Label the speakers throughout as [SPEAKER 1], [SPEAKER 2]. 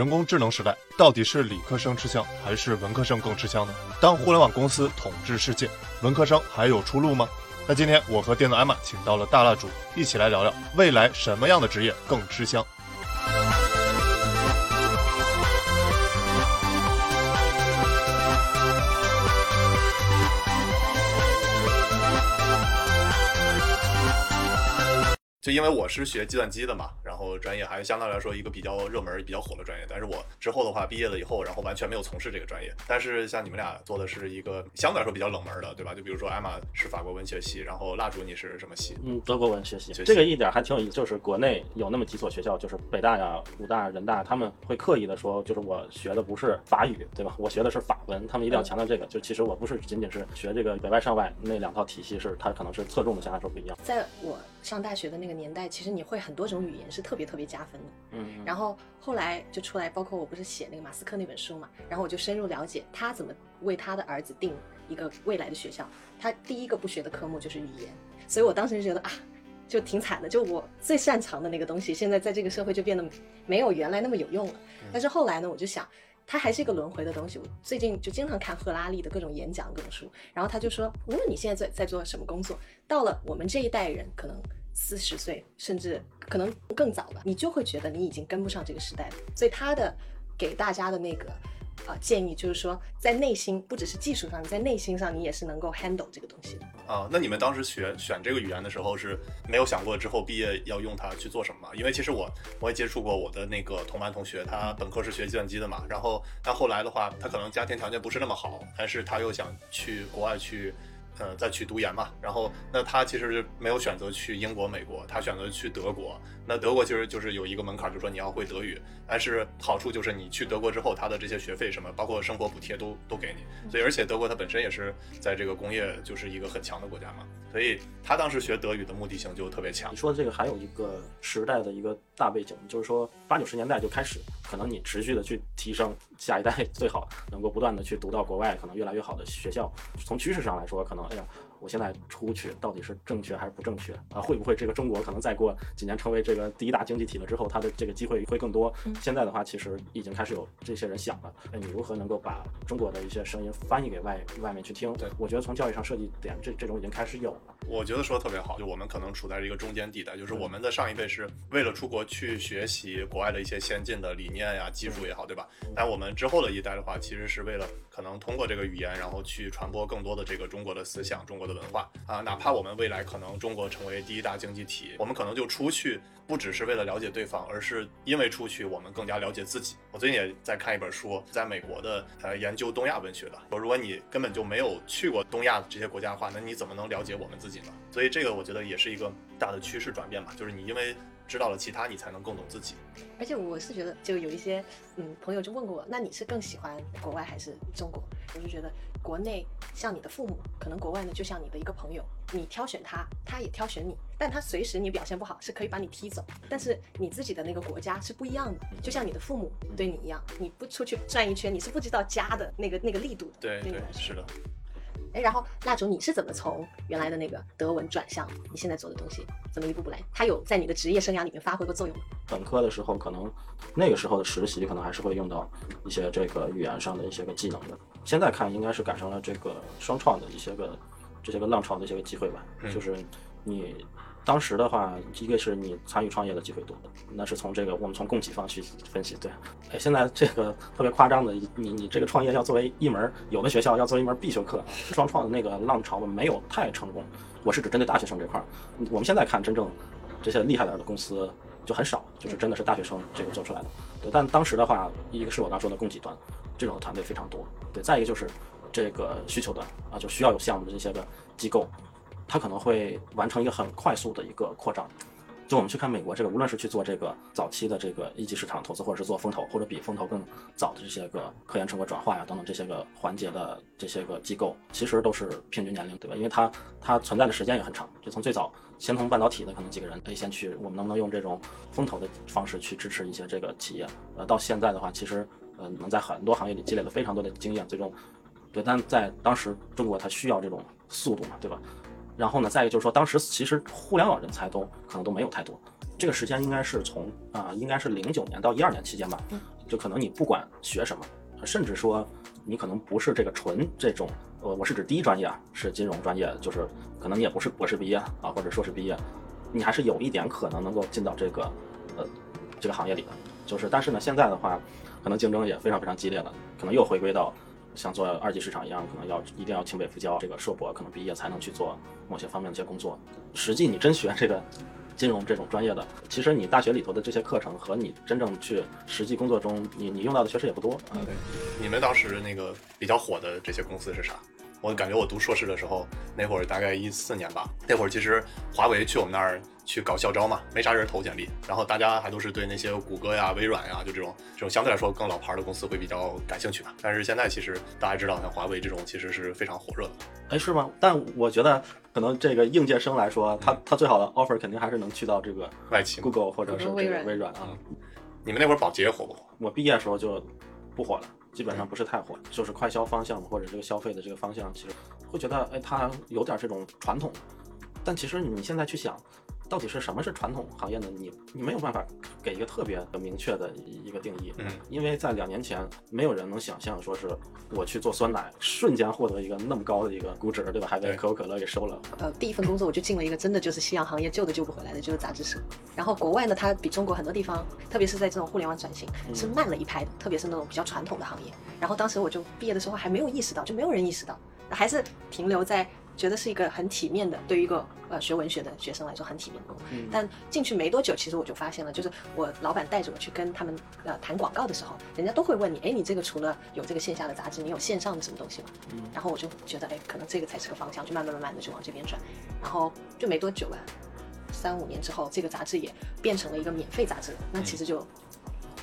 [SPEAKER 1] 人工智能时代，到底是理科生吃香还是文科生更吃香呢？当互联网公司统治世界，文科生还有出路吗？那今天我和电脑艾玛请到了大蜡烛，一起来聊聊未来什么样的职业更吃香。就因为我是学计算机的嘛，专业还相对来说一个比较热门、比较火的专业。但是我之后的话，毕业了以后，然后完全没有从事这个专业。但是像你们俩做的是一个相对来说比较冷门的，对吧？就比如说艾玛是法国文学系，然后蜡烛你是什么系？
[SPEAKER 2] 嗯，德国文学系。这个一点还挺有意思，就是国内有那么几所学校，就是北大呀、武大、人大，他们会刻意的说，就是我学的不是法语，对吧？我学的是法文，他们一定要强调这个。就其实我不是仅仅是学这个北外上外那两套体系，是它可能是侧重的相对来说不一样。
[SPEAKER 3] 在我上大学的那个年代，其实你会很多种语言是特别特别加分的。嗯，然后后来就出来，包括我不是写那个马斯克那本书嘛，然后我就深入了解他怎么为他的儿子定一个未来的学校。他第一个不学的科目就是语言，所以我当时就觉得啊，就挺惨的，就我最擅长的那个东西，现在在这个社会就变得没有原来那么有用了。但是后来呢，我就想，它还是一个轮回的东西。我最近就经常看赫拉利的各种演讲、各种书，然后他就说，无论你现在在在做什么工作，到了我们这一代人，可能。四十岁，甚至可能更早吧，你就会觉得你已经跟不上这个时代了。所以他的给大家的那个呃建议就是说，在内心不只是技术上，你在内心上你也是能够 handle 这个东西的。
[SPEAKER 1] 啊，那你们当时学选这个语言的时候是没有想过之后毕业要用它去做什么吗？因为其实我我也接触过我的那个同班同学，他本科是学计算机的嘛，然后但后来的话，他可能家庭条件不是那么好，但是他又想去国外去。嗯，再去读研嘛，然后那他其实没有选择去英国、美国，他选择去德国。那德国其实就是有一个门槛，就是说你要会德语。但是好处就是你去德国之后，他的这些学费什么，包括生活补贴都都给你。所以而且德国它本身也是在这个工业就是一个很强的国家嘛，所以他当时学德语的目的性就特别强。
[SPEAKER 2] 你说的这个还有一个时代的一个大背景，就是说八九十年代就开始，可能你持续的去提升下一代，最好能够不断的去读到国外可能越来越好的学校。从趋势上来说，可能哎呀。我现在出去到底是正确还是不正确啊？会不会这个中国可能再过几年成为这个第一大经济体了之后，它的这个机会会更多？现在的话，其实已经开始有这些人想了，哎，你如何能够把中国的一些声音翻译给外外面去听？
[SPEAKER 1] 对
[SPEAKER 2] 我觉得从教育上设计点，这这种已经开始有了。
[SPEAKER 1] 我觉得说的特别好，就我们可能处在一个中间地带，就是我们的上一辈是为了出国去学习国外的一些先进的理念呀、技术也好，对吧？但我们之后的一代的话，其实是为了可能通过这个语言，然后去传播更多的这个中国的思想、中国文化啊。哪怕我们未来可能中国成为第一大经济体，我们可能就出去不只是为了了解对方，而是因为出去我们更加了解自己。我最近也在看一本书，在美国的呃研究东亚文学的。说如果你根本就没有去过东亚这些国家的话，那你怎么能了解我们自己呢？所以这个我觉得也是一个大的趋势转变吧，就是你因为知道了其他，你才能更懂自己。
[SPEAKER 3] 而且我是觉得，就有一些嗯朋友就问过我，那你是更喜欢国外还是中国？我就觉得国内像你的父母，可能国外呢就像你的一个朋友，你挑选他，他也挑选你，但他随时你表现不好是可以把你踢走。但是你自己的那个国家是不一样的，就像你的父母对你一样，你不出去转一圈，你是不知道家的那个那个力度的。
[SPEAKER 1] 对对，是的。
[SPEAKER 3] 哎，然后蜡烛，你是怎么从原来的那个德文转向你现在做的东西？怎么一步步来？它有在你的职业生涯里面发挥过作用吗？
[SPEAKER 2] 本科的时候，可能那个时候的实习，可能还是会用到一些这个语言上的一些个技能的。现在看，应该是赶上了这个双创的一些个这些个浪潮的一些个机会吧。就是你。当时的话，一个是你参与创业的机会多，那是从这个我们从供给方去分析。对，哎，现在这个特别夸张的，你你这个创业要作为一门，有的学校要作为一门必修课。双创的那个浪潮没有太成功，我是指针对大学生这块儿。我们现在看真正这些厉害点儿的公司就很少，就是真的是大学生这个做出来的。对，但当时的话，一个是我刚说的供给端，这种团队非常多。对，再一个就是这个需求端啊，就需要有项目的这些个机构。它可能会完成一个很快速的一个扩张，就我们去看美国这个，无论是去做这个早期的这个一级市场投资，或者是做风投，或者比风投更早的这些个科研成果转化呀等等这些个环节的这些个机构，其实都是平均年龄，对吧？因为它它存在的时间也很长，就从最早先从半导体的可能几个人，可以先去我们能不能用这种风投的方式去支持一些这个企业，呃，到现在的话，其实呃能在很多行业里积累了非常多的经验，最终对，但在当时中国它需要这种速度嘛，对吧？然后呢，再一个就是说，当时其实互联网人才都可能都没有太多，这个时间应该是从啊，应该是零九年到一二年期间吧。就可能你不管学什么，甚至说你可能不是这个纯这种，呃，我是指第一专业啊，是金融专业，就是可能你也不是博士毕业啊，或者硕士毕业，你还是有一点可能能够进到这个呃这个行业里的。就是，但是呢，现在的话，可能竞争也非常非常激烈了，可能又回归到像做二级市场一样，可能要一定要清北复交这个硕博可能毕业才能去做某些方面的一些工作。实际你真学这个。金融这种专业的，其实你大学里头的这些课程和你真正去实际工作中，你你用到的确实也不多
[SPEAKER 1] 啊。对，你们当时那个比较火的这些公司是啥？我感觉我读硕士的时候，那会儿大概一四年吧，那会儿其实华为去我们那儿去搞校招嘛，没啥人投简历，然后大家还都是对那些谷歌呀、微软呀，就这种这种相对来说更老牌的公司会比较感兴趣吧。但是现在其实大家知道，像华为这种其实是非常火热的。
[SPEAKER 2] 哎，是吗？但我觉得可能这个应届生来说，他他最好的 offer 肯定还是能去到这个
[SPEAKER 1] 外企
[SPEAKER 2] ，Google 或者是这个微软啊。
[SPEAKER 1] 你们那会儿保洁火不火？
[SPEAKER 2] 我毕业的时候就不火了。基本上不是太火，就是快消方向或者这个消费的这个方向，其实会觉得，哎，它有点这种传统，但其实你现在去想。到底是什么是传统行业呢？你你没有办法给一个特别明确的一个定义，
[SPEAKER 1] 嗯，
[SPEAKER 2] 因为在两年前，没有人能想象说是我去做酸奶，瞬间获得一个那么高的一个估值，对吧？还被可口可乐给收了。
[SPEAKER 3] 呃，第一份工作我就进了一个真的就是夕阳行业，救都救不回来的，就是杂志社。然后国外呢，它比中国很多地方，特别是在这种互联网转型是慢了一拍的，特别是那种比较传统的行业。然后当时我就毕业的时候还没有意识到，就没有人意识到，还是停留在。觉得是一个很体面的，对于一个呃学文学的学生来说很体面的工作。但进去没多久，其实我就发现了，就是我老板带着我去跟他们呃谈广告的时候，人家都会问你，哎，你这个除了有这个线下的杂志，你有线上的什么东西吗？嗯，然后我就觉得，哎，可能这个才是个方向，就慢慢慢慢的就往这边转。然后就没多久吧，三五年之后，这个杂志也变成了一个免费杂志。那其实就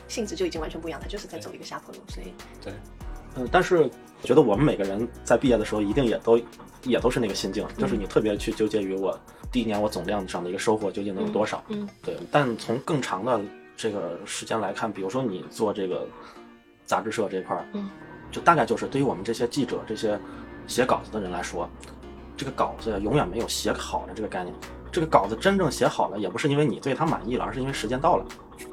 [SPEAKER 3] 性质就已经完全不一样，它就是在走一个下坡路。所以
[SPEAKER 1] 对，
[SPEAKER 2] 嗯，但是我觉得我们每个人在毕业的时候一定也都。也都是那个心境，就是你特别去纠结于我第一年我总量上的一个收获究竟能有多少，
[SPEAKER 3] 嗯，
[SPEAKER 2] 对。但从更长的这个时间来看，比如说你做这个杂志社这块儿，
[SPEAKER 3] 嗯，
[SPEAKER 2] 就大概就是对于我们这些记者、这些写稿子的人来说，这个稿子永远没有写好的这个概念。这个稿子真正写好了，也不是因为你对它满意了，而是因为时间到了。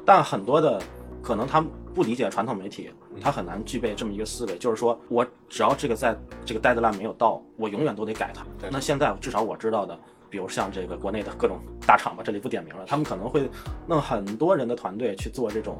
[SPEAKER 2] 但很多的可能他不理解传统媒体。他很难具备这么一个思维，就是说我只要这个在这个 deadline 没有到，我永远都得改它。那现在至少我知道的，比如像这个国内的各种大厂吧，这里不点名了，他们可能会弄很多人的团队去做这种，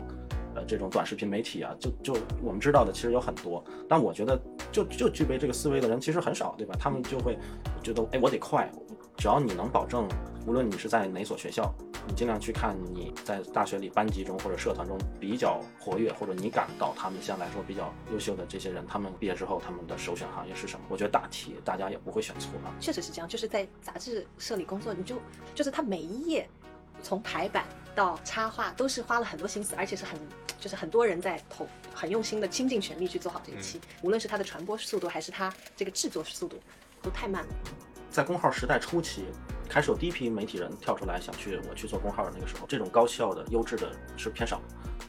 [SPEAKER 2] 呃，这种短视频媒体啊，就就我们知道的其实有很多，但我觉得就就具备这个思维的人其实很少，对吧？他们就会觉得，哎，我得快，只要你能保证，无论你是在哪所学校。你尽量去看你在大学里班级中或者社团中比较活跃，或者你感到他们相对来说比较优秀的这些人，他们毕业之后他们的首选行业是什么？我觉得大体大家也不会选错啊。
[SPEAKER 3] 确实是这样，就是在杂志社里工作，你就就是他每一页从排版到插画都是花了很多心思，而且是很就是很多人在投很用心的倾尽全力去做好这一期，无论是它的传播速度还是它这个制作速度都太慢了。
[SPEAKER 2] 在公号时代初期。开始有第一批媒体人跳出来想去我去做公号的那个时候，这种高效的、优质的是偏少，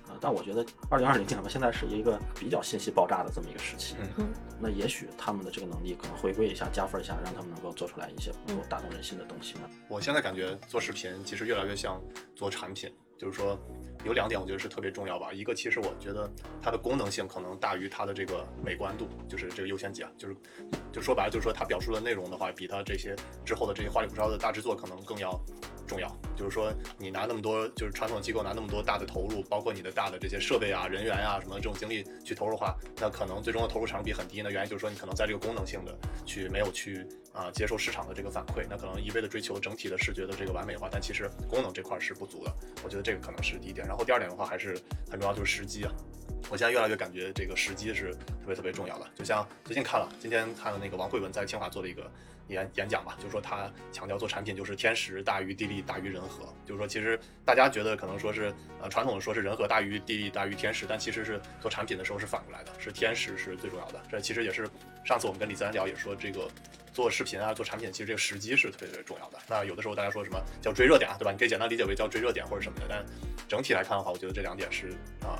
[SPEAKER 2] 呃，但我觉得二零二零年吧，现在是一个比较信息爆炸的这么一个时期，
[SPEAKER 3] 嗯，
[SPEAKER 2] 那也许他们的这个能力可能回归一下，加分一下，让他们能够做出来一些能够打动人心的东西呢。
[SPEAKER 1] 我现在感觉做视频其实越来越像做产品，就是说。有两点我觉得是特别重要吧，一个其实我觉得它的功能性可能大于它的这个美观度，就是这个优先级啊，就是就说白了就是说它表述的内容的话，比它这些之后的这些花里胡哨的大制作可能更要重要。就是说你拿那么多，就是传统机构拿那么多大的投入，包括你的大的这些设备啊、人员啊什么这种精力去投入的话，那可能最终的投入产比很低。那原因就是说你可能在这个功能性的去没有去啊接受市场的这个反馈，那可能一味的追求整体的视觉的这个完美化，但其实功能这块是不足的。我觉得这个可能是第一点。然后第二点的话还是很重要，就是时机啊。我现在越来越感觉这个时机是特别特别重要的。就像最近看了，今天看了那个王慧文在清华做的一个演演讲吧，就是说他强调做产品就是天时大于地利大于人和。就是说其实大家觉得可能说是呃传统的说是人和大于地利大于天时，但其实是做产品的时候是反过来的，是天时是最重要的。这其实也是上次我们跟李自然聊也说这个。做视频啊，做产品，其实这个时机是特别特别重要的。那有的时候大家说什么叫追热点啊，对吧？你可以简单理解为叫追热点或者什么的。但整体来看的话，我觉得这两点是啊，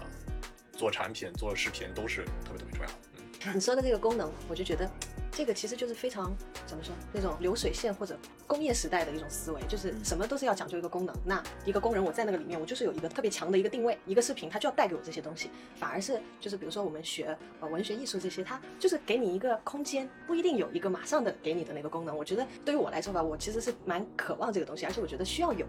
[SPEAKER 1] 做产品、做视频都是特别特别重要的。
[SPEAKER 3] 你说的这个功能，我就觉得这个其实就是非常怎么说那种流水线或者工业时代的一种思维，就是什么都是要讲究一个功能。那一个工人我在那个里面，我就是有一个特别强的一个定位，一个视频它就要带给我这些东西。反而是就是比如说我们学呃文学艺术这些，它就是给你一个空间，不一定有一个马上的给你的那个功能。我觉得对于我来说吧，我其实是蛮渴望这个东西，而且我觉得需要有。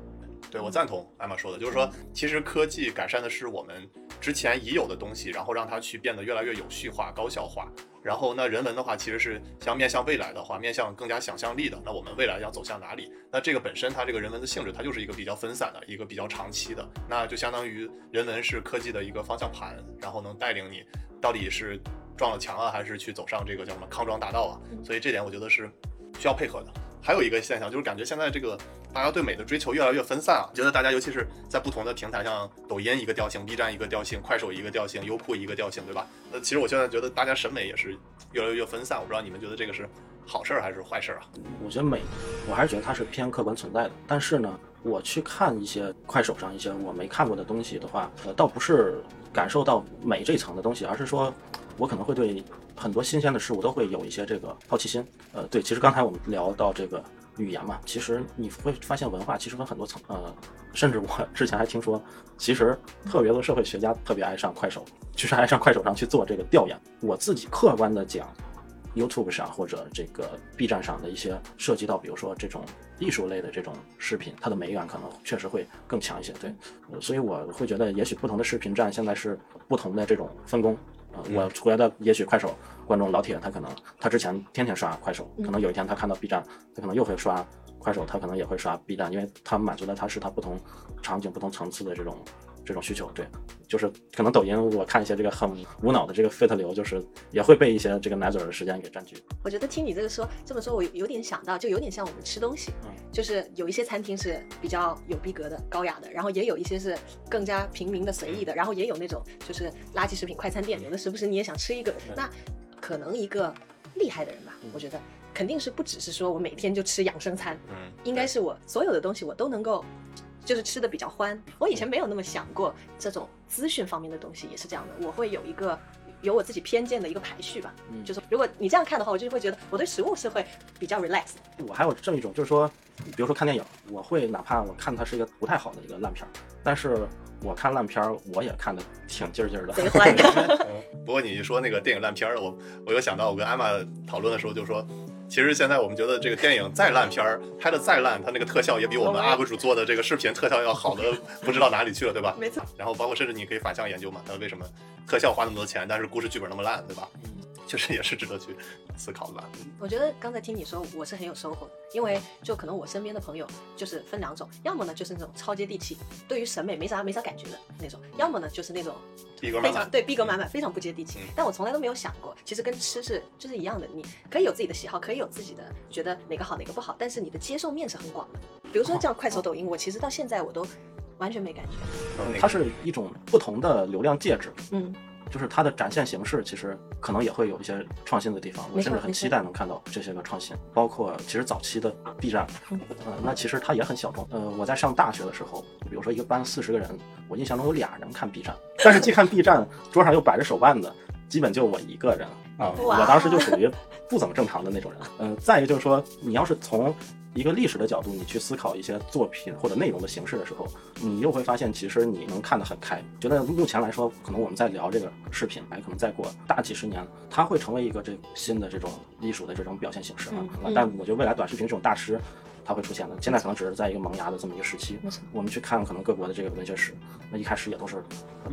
[SPEAKER 1] 对，我赞同艾玛说的，就是说，其实科技改善的是我们之前已有的东西，然后让它去变得越来越有序化、高效化。然后那人文的话，其实是像面向未来的话，面向更加想象力的。那我们未来要走向哪里？那这个本身它这个人文的性质，它就是一个比较分散的一个比较长期的。那就相当于人文是科技的一个方向盘，然后能带领你到底是撞了墙啊，还是去走上这个叫什么康庄大道啊？所以这点我觉得是需要配合的。还有一个现象就是感觉现在这个。大家对美的追求越来越分散啊，觉得大家尤其是在不同的平台上，抖音一个调性，B 站一个调性，快手一个调性，优酷一个调性，对吧？那其实我现在觉得大家审美也是越来越分散，我不知道你们觉得这个是好事儿还是坏事儿啊？
[SPEAKER 2] 我觉得美，我还是觉得它是偏客观存在的。但是呢，我去看一些快手上一些我没看过的东西的话，呃，倒不是感受到美这一层的东西，而是说我可能会对很多新鲜的事物都会有一些这个好奇心。呃，对，其实刚才我们聊到这个。语言嘛，其实你会发现文化其实分很多层，呃，甚至我 之前还听说，其实特别多社会学家特别爱上快手，其实爱上快手上去做这个调研。我自己客观的讲，YouTube 上或者这个 B 站上的一些涉及到，比如说这种艺术类的这种视频，它的美感可能确实会更强一些。对，所以我会觉得，也许不同的视频站现在是不同的这种分工。我出来的也许快手观众老铁他可能他之前天天刷快手，可能有一天他看到 B 站，他可能又会刷快手，他可能也会刷 B 站，因为他满足的他是他不同场景、不同层次的这种。这种需求，对，就是可能抖音我看一些这个很无脑的这个 fit 流，就是也会被一些这个奶嘴的时间给占据。
[SPEAKER 3] 我觉得听你这个说这么说，我有点想到，就有点像我们吃东西，就是有一些餐厅是比较有逼格的、高雅的，然后也有一些是更加平民的、随意的，然后也有那种就是垃圾食品快餐店，有的时不时你也想吃一个。那可能一个厉害的人吧，我觉得肯定是不只是说我每天就吃养生餐，嗯，应该是我所有的东西我都能够。就是吃的比较欢，我以前没有那么想过这种资讯方面的东西也是这样的，我会有一个有我自己偏见的一个排序吧。嗯，就是如果你这样看的话，我就会觉得我对食物是会比较 relax。
[SPEAKER 2] 我还有这么一种，就是说，比如说看电影，我会哪怕我看它是一个不太好的一个烂片儿，但是我看烂片儿我也看的挺劲儿劲儿的。
[SPEAKER 3] 贼欢。
[SPEAKER 1] 不过你一说那个电影烂片儿，我我又想到我跟艾玛讨论的时候就说。其实现在我们觉得这个电影再烂片儿拍的再烂，它那个特效也比我们 UP 主做的这个视频特效要好的 不知道哪里去了，对吧？
[SPEAKER 3] 没错。
[SPEAKER 1] 然后包括甚至你可以反向研究嘛，它为什么特效花那么多钱，但是故事剧本那么烂，对吧？确实也是值得去思考的吧。
[SPEAKER 3] 我觉得刚才听你说，我是很有收获的，因为就可能我身边的朋友就是分两种，要么呢就是那种超接地气，对于审美没啥没啥感觉的那种，要么呢就是那种
[SPEAKER 1] 逼格
[SPEAKER 3] 满满对逼格满满，非常不接地气。但我从来都没有想过，其实跟吃是就是一样的，你可以有自己的喜好，可以有自己的觉得哪个好哪个不好，但是你的接受面是很广的。比如说像快手、抖音，我其实到现在我都完全没感觉。
[SPEAKER 2] 它是一种不同的流量介质。嗯。就是它的展现形式，其实可能也会有一些创新的地方。我甚至很期待能看到这些个创新，包括其实早期的 B 站，呃，那其实它也很小众。呃，我在上大学的时候，比如说一个班四十个人，我印象中有俩人看 B 站，但是既看 B 站，桌上又摆着手办的，基本就我一个人啊。我当时就属于不怎么正常的那种人。嗯，再一个就是说，你要是从一个历史的角度，你去思考一些作品或者内容的形式的时候，你又会发现，其实你能看得很开。觉得目前来说，可能我们在聊这个视频，哎，可能再过大几十年，它会成为一个这新的这种艺术的这种表现形式啊。但我觉得未来短视频这种大师。它会出现的，现在可能只是在一个萌芽的这么一个时期。我们去看可能各国的这个文学史，那一开始也都是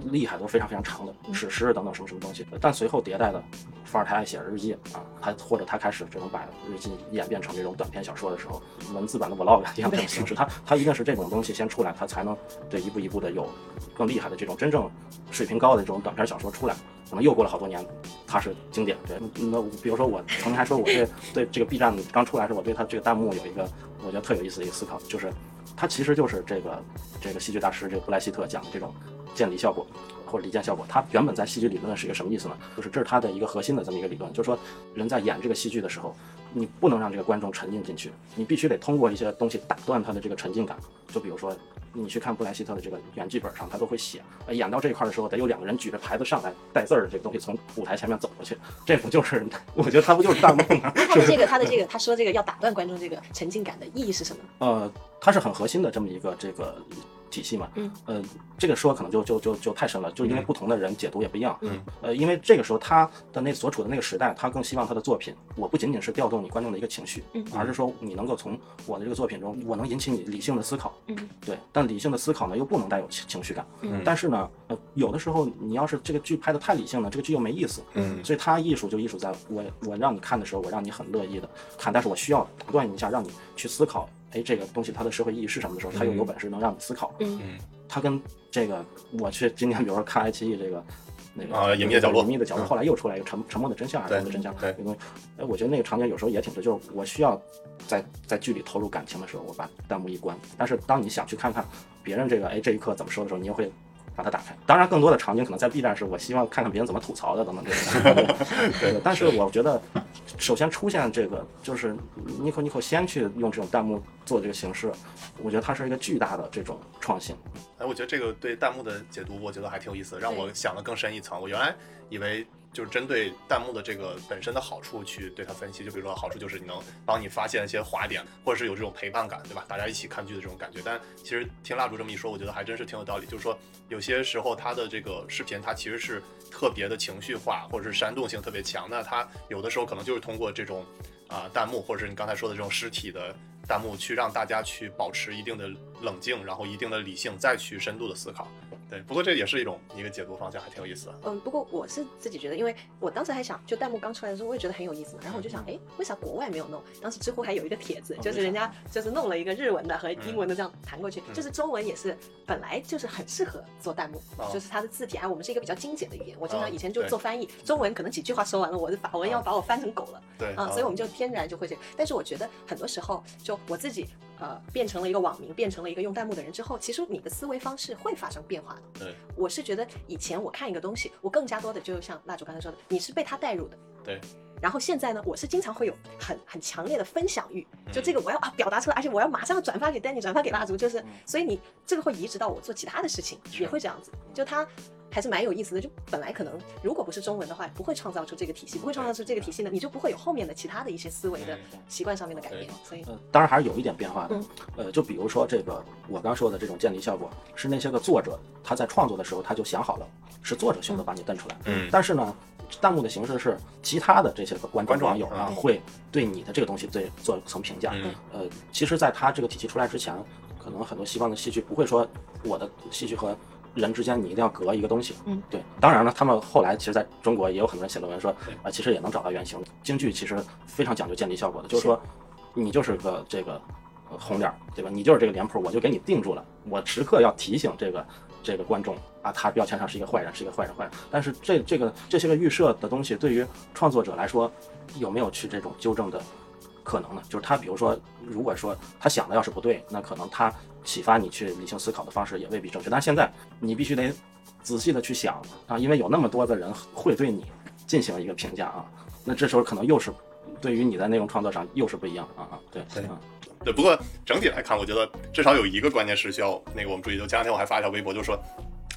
[SPEAKER 2] 厉害，都是非常非常长的史诗等等什么什么东西。但随后迭代的，伏尔泰爱写日记啊，他或者他开始这种把日记演变成这种短篇小说的时候，文字版的 vlog 一样这种形式，他他一定是这种东西先出来，他才能对一步一步的有更厉害的这种真正水平高的这种短篇小说出来。可能又过了好多年，它是经典。对，那比如说我曾经还说我对对这个 B 站刚出来时，我对它这个弹幕有一个我觉得特有意思的一个思考，就是它其实就是这个这个戏剧大师这个布莱希特讲的这种渐离效果或者离间效果。它原本在戏剧理论是一个什么意思呢？就是这是它的一个核心的这么一个理论，就是说人在演这个戏剧的时候，你不能让这个观众沉浸进去，你必须得通过一些东西打断他的这个沉浸感。就比如说，你去看布莱希特的这个原剧本上，他都会写，演到这一块的时候，得有两个人举着牌子上来带字儿的这个东西从舞台前面走过去，这不就是？我觉得他不就是弹幕吗？
[SPEAKER 3] 他的这个，他的这个，他说这个要打断观众这个沉浸感的意义是什么？
[SPEAKER 2] 呃，它是很核心的这么一个这个。体系嘛，嗯，呃，这个说可能就就就就太深了，就因为不同的人解读也不一样，嗯，呃，因为这个时候他的那所处的那个时代，他更希望他的作品，我不仅仅是调动你观众的一个情绪，嗯，而是说你能够从我的这个作品中，我能引起你理性的思考，嗯，对，但理性的思考呢又不能带有情情绪感，嗯，但是呢，呃，有的时候你要是这个剧拍的太理性了，这个剧又没意思，嗯，所以他艺术就艺术在我我让你看的时候，我让你很乐意的看，但是我需要打断一下，让你去思考。哎，这个东西它的社会意义是什么的时候，它又有本事能让你思考。嗯，它跟这个我去今天比如说看爱奇艺这个那个
[SPEAKER 1] 啊隐秘的角落，
[SPEAKER 2] 隐秘的角落，后来又出来一个沉沉默的真相，沉默的真相。对，因为哎，我觉得那个场景有时候也挺对，就是我需要在在剧里投入感情的时候，我把弹幕一关。但是当你想去看看别人这个哎这一刻怎么说的时候，你又会。把它打开，当然更多的场景可能在 B 站是我希望看看别人怎么吐槽的等等这些。对，但是我觉得，首先出现这个就是 Nico Nico 先去用这种弹幕做这个形式，我觉得它是一个巨大的这种创新。
[SPEAKER 1] 哎，我觉得这个对弹幕的解读，我觉得还挺有意思，让我想的更深一层。我原来以为。就是针对弹幕的这个本身的好处去对它分析，就比如说好处就是你能帮你发现一些滑点，或者是有这种陪伴感，对吧？大家一起看剧的这种感觉。但其实听蜡烛这么一说，我觉得还真是挺有道理。就是说有些时候它的这个视频它其实是特别的情绪化，或者是煽动性特别强。那它有的时候可能就是通过这种啊弹幕，或者是你刚才说的这种实体的弹幕，去让大家去保持一定的冷静，然后一定的理性，再去深度的思考。对，不过这也是一种一个解读方向，还挺有意思的。
[SPEAKER 3] 嗯，不过我是自己觉得，因为我当时还想，就弹幕刚出来的时候，我也觉得很有意思嘛。然后我就想，哎，为啥国外没有弄？当时知乎还有一个帖子，就是人家就是弄了一个日文的和英文的这样弹过去，就是中文也是本来就是很适合做弹幕，就是它的字体，还有我们是一个比较精简的语言。我经常以前就做翻译，中文可能几句话说完了，我的法文要把我翻成狗了。
[SPEAKER 1] 对，
[SPEAKER 3] 啊，所以我们就天然就会这。但是我觉得很多时候，就我自己。呃，变成了一个网民，变成了一个用弹幕的人之后，其实你的思维方式会发生变化的。
[SPEAKER 1] 对，
[SPEAKER 3] 我是觉得以前我看一个东西，我更加多的就像蜡烛刚才说的，你是被他带入的。
[SPEAKER 1] 对。
[SPEAKER 3] 然后现在呢，我是经常会有很很强烈的分享欲，就这个我要啊表达出来，而且我要马上转发给 Danny，转发给蜡烛，就是所以你这个会移植到我做其他的事情，也会这样子，就他。还是蛮有意思的，就本来可能如果不是中文的话，不会创造出这个体系，不会创造出这个体系呢，你就不会有后面的其他的一些思维的习惯上面的改变。所以，
[SPEAKER 2] 当然还是有一点变化的。呃，就比如说这个我刚说的这种建立效果，是那些个作者他在创作的时候他就想好了，是作者选择把你瞪出来。嗯。但是呢，弹幕的形式是其他的这些个观众网友啊，会对你的这个东西对做层评价。嗯。呃，其实，在他这个体系出来之前，可能很多西方的戏剧不会说我的戏剧和。人之间你一定要隔一个东西，嗯，对。当然了，他们后来其实在中国也有很多人写论文说，啊，其实也能找到原型。京剧其实非常讲究建立效果的，就是说，你就是个这个红脸，对吧？你就是这个脸谱，我就给你定住了。我时刻要提醒这个这个观众啊，他标签上是一个坏人，是一个坏人，坏人。但是这这个这些个预设的东西，对于创作者来说，有没有去这种纠正的可能呢？就是他比如说，如果说他想的要是不对，那可能他。启发你去理性思考的方式也未必正确，但是现在你必须得仔细的去想啊，因为有那么多的人会对你进行一个评价啊，那这时候可能又是对于你在内容创作上又是不一样啊啊，对对
[SPEAKER 1] 对，不过整体来看，我觉得至少有一个关键是需要那个我们注意，就前两天我还发一条微博，就是说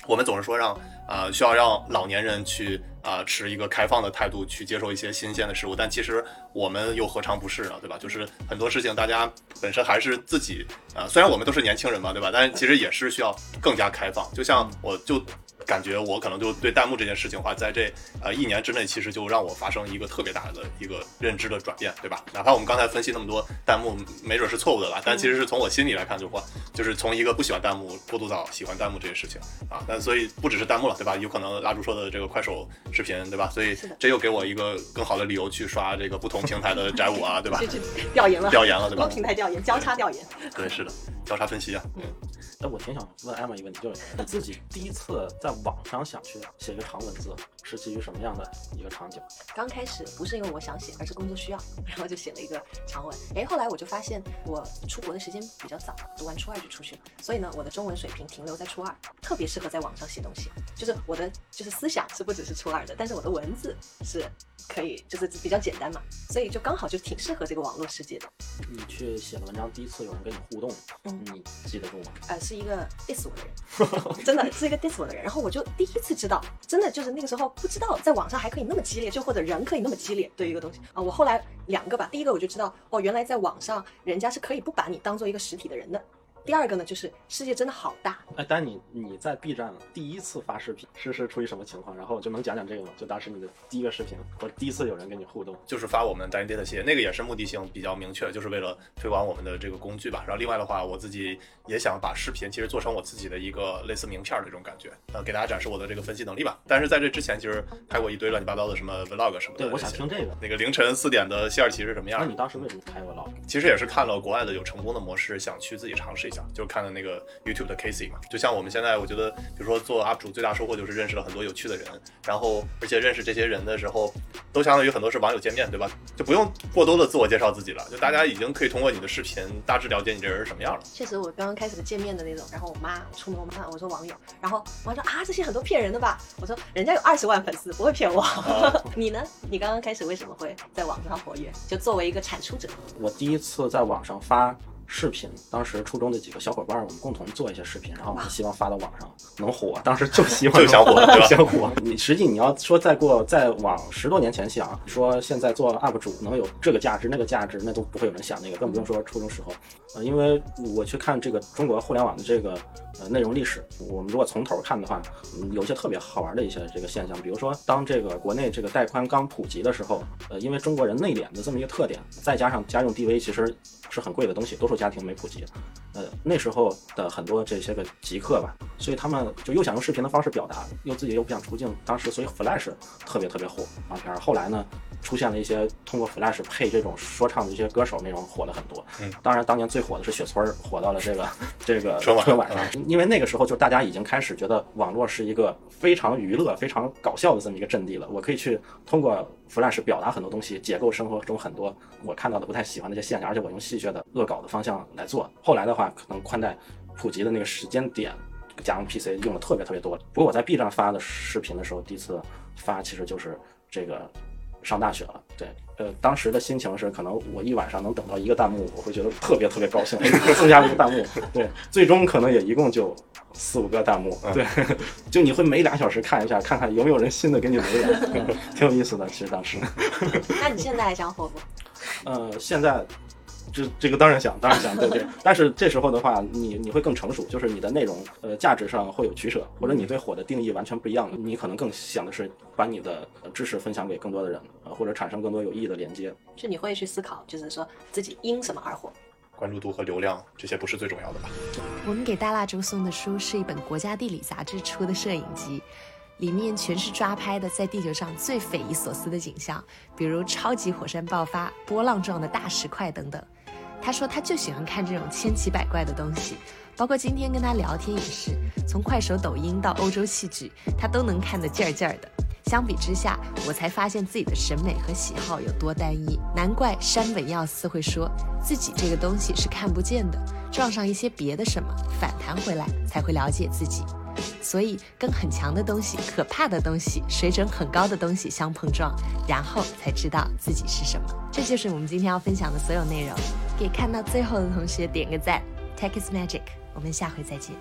[SPEAKER 1] 我们总是说让啊需要让老年人去。啊，持一个开放的态度去接受一些新鲜的事物，但其实我们又何尝不是呢？对吧？就是很多事情，大家本身还是自己啊，虽然我们都是年轻人嘛，对吧？但是其实也是需要更加开放。就像我就。感觉我可能就对弹幕这件事情的话，在这呃一年之内，其实就让我发生一个特别大的一个认知的转变，对吧？哪怕我们刚才分析那么多弹幕，没准是错误的吧，但其实是从我心里来看，就话就是从一个不喜欢弹幕过渡到喜欢弹幕这件事情啊。那所以不只是弹幕了，对吧？有可能蜡烛说的这个快手视频，对吧？所以这又给我一个更好的理由去刷这个不同平台的宅舞啊，对吧？
[SPEAKER 3] 调研了，
[SPEAKER 1] 调研了，对吧？
[SPEAKER 3] 多平台调研，交叉调研。
[SPEAKER 1] 对，是的，交叉分析啊。
[SPEAKER 2] 嗯。哎，我挺想问艾玛一个问题，就是你自己第一次在网上想去写一个长文字，是基于什么样的一个场景？
[SPEAKER 3] 刚开始不是因为我想写，而是工作需要，然后就写了一个长文。哎，后来我就发现我出国的时间比较早，读完初二就出去了，所以呢，我的中文水平停留在初二，特别适合在网上写东西。就是我的就是思想是不只是初二的，但是我的文字是可以就是比较简单嘛，所以就刚好就挺适合这个网络世界的。
[SPEAKER 2] 你去写了文章，第一次有人跟你互动，嗯，你记得住吗？
[SPEAKER 3] 呃，是一个 diss 我的人，真的是一个 diss 我的人，然后我就第一次知道，真的就是那个时候不知道在网上还可以那么激烈，就或者人可以那么激烈对一个东西啊。我后来两个吧，第一个我就知道，哦，原来在网上人家是可以不把你当做一个实体的人的。第二个呢，就是世界真的好大。
[SPEAKER 2] 哎，丹你你在 B 站第一次发视频是是出于什么情况？然后就能讲讲这个吗？就当时你的第一个视频，或者第一次有人跟你互动，
[SPEAKER 1] 就是发我们 Danny Data 系列，那个也是目的性比较明确，就是为了推广我们的这个工具吧。然后另外的话，我自己也想把视频其实做成我自己的一个类似名片的这种感觉，呃，给大家展示我的这个分析能力吧。但是在这之前，其实拍过一堆乱七八糟的什么 Vlog 什么的。
[SPEAKER 2] 对，我想听这个。
[SPEAKER 1] 那个凌晨四点的西尔奇是什么样？
[SPEAKER 2] 那你当时为什么拍 Vlog？
[SPEAKER 1] 其实也是看了国外的有成功的模式，想去自己尝试一下，就是看的那个。YouTube 的 Casey 嘛，就像我们现在，我觉得，比如说做 UP 主，最大收获就是认识了很多有趣的人，然后而且认识这些人的时候，都相当于很多是网友见面对吧？就不用过多的自我介绍自己了，就大家已经可以通过你的视频大致了解你这人是什么样了。
[SPEAKER 3] 确实，我刚刚开始见面的那种，然后我妈出门我妈我说网友，然后我妈说啊这些很多骗人的吧？我说人家有二十万粉丝，不会骗我。你呢？你刚刚开始为什么会在网上活跃？就作为一个产出者，
[SPEAKER 2] 我第一次在网上发。视频，当时初中的几个小伙伴，我们共同做一些视频，然后我们希望发到网上能火。当时就希望
[SPEAKER 1] 就想火，
[SPEAKER 2] 就想火。你实际你要说再过再往十多年前想，说现在做 UP 主能有这个价值那个价值，那都不会有人想那个，更不用说初中时候。呃，因为我去看这个中国互联网的这个呃内容历史，我们如果从头看的话，有一些特别好玩的一些这个现象，比如说当这个国内这个带宽刚普及的时候，呃，因为中国人内敛的这么一个特点，再加上家用 DV 其实是很贵的东西，多数。家庭没普及，呃，那时候的很多这些个极客吧，所以他们就又想用视频的方式表达，又自己又不想出镜，当时所以 Flash 特别特别火啊片儿。后来呢，出现了一些通过 Flash 配这种说唱的一些歌手，那种火了很多。嗯，当然当年最火的是雪村，火到了这个这个春晚上，因为那个时候就大家已经开始觉得网络是一个非常娱乐、非常搞笑的这么一个阵地了，我可以去通过。Flash 表达很多东西，解构生活中很多我看到的不太喜欢的一些现象，而且我用戏谑的恶搞的方向来做。后来的话，可能宽带普及的那个时间点，家用 PC 用的特别特别多。不过我在 B 站发的视频的时候，第一次发其实就是这个上大学了。对，呃，当时的心情是，可能我一晚上能等到一个弹幕，我会觉得特别特别高兴，增加了一个弹幕。对，最终可能也一共就。四五个弹幕，对，就你会每俩小时看一下，看看有没有人新的给你留言，挺有意思的。其实当时，
[SPEAKER 3] 那你现在还想火不？
[SPEAKER 2] 呃，现在这这个当然想，当然想，对对。但是这时候的话，你你会更成熟，就是你的内容呃价值上会有取舍，或者你对火的定义完全不一样了，你可能更想的是把你的知识分享给更多的人，呃，或者产生更多有意义的连接。
[SPEAKER 3] 就你会去思考，就是说自己因什么而火。
[SPEAKER 1] 关注度和流量这些不是最重要的吧？
[SPEAKER 4] 我们给大蜡烛送的书是一本国家地理杂志出的摄影集，里面全是抓拍的在地球上最匪夷所思的景象，比如超级火山爆发、波浪状的大石块等等。他说他就喜欢看这种千奇百怪的东西，包括今天跟他聊天也是，从快手、抖音到欧洲戏剧，他都能看得劲儿劲儿的。相比之下，我才发现自己的审美和喜好有多单一。难怪山本耀司会说自己这个东西是看不见的，撞上一些别的什么反弹回来才会了解自己。所以跟很强的东西、可怕的东西、水准很高的东西相碰撞，然后才知道自己是什么。这就是我们今天要分享的所有内容。给看到最后的同学点个赞。Tech is magic，我们下回再见。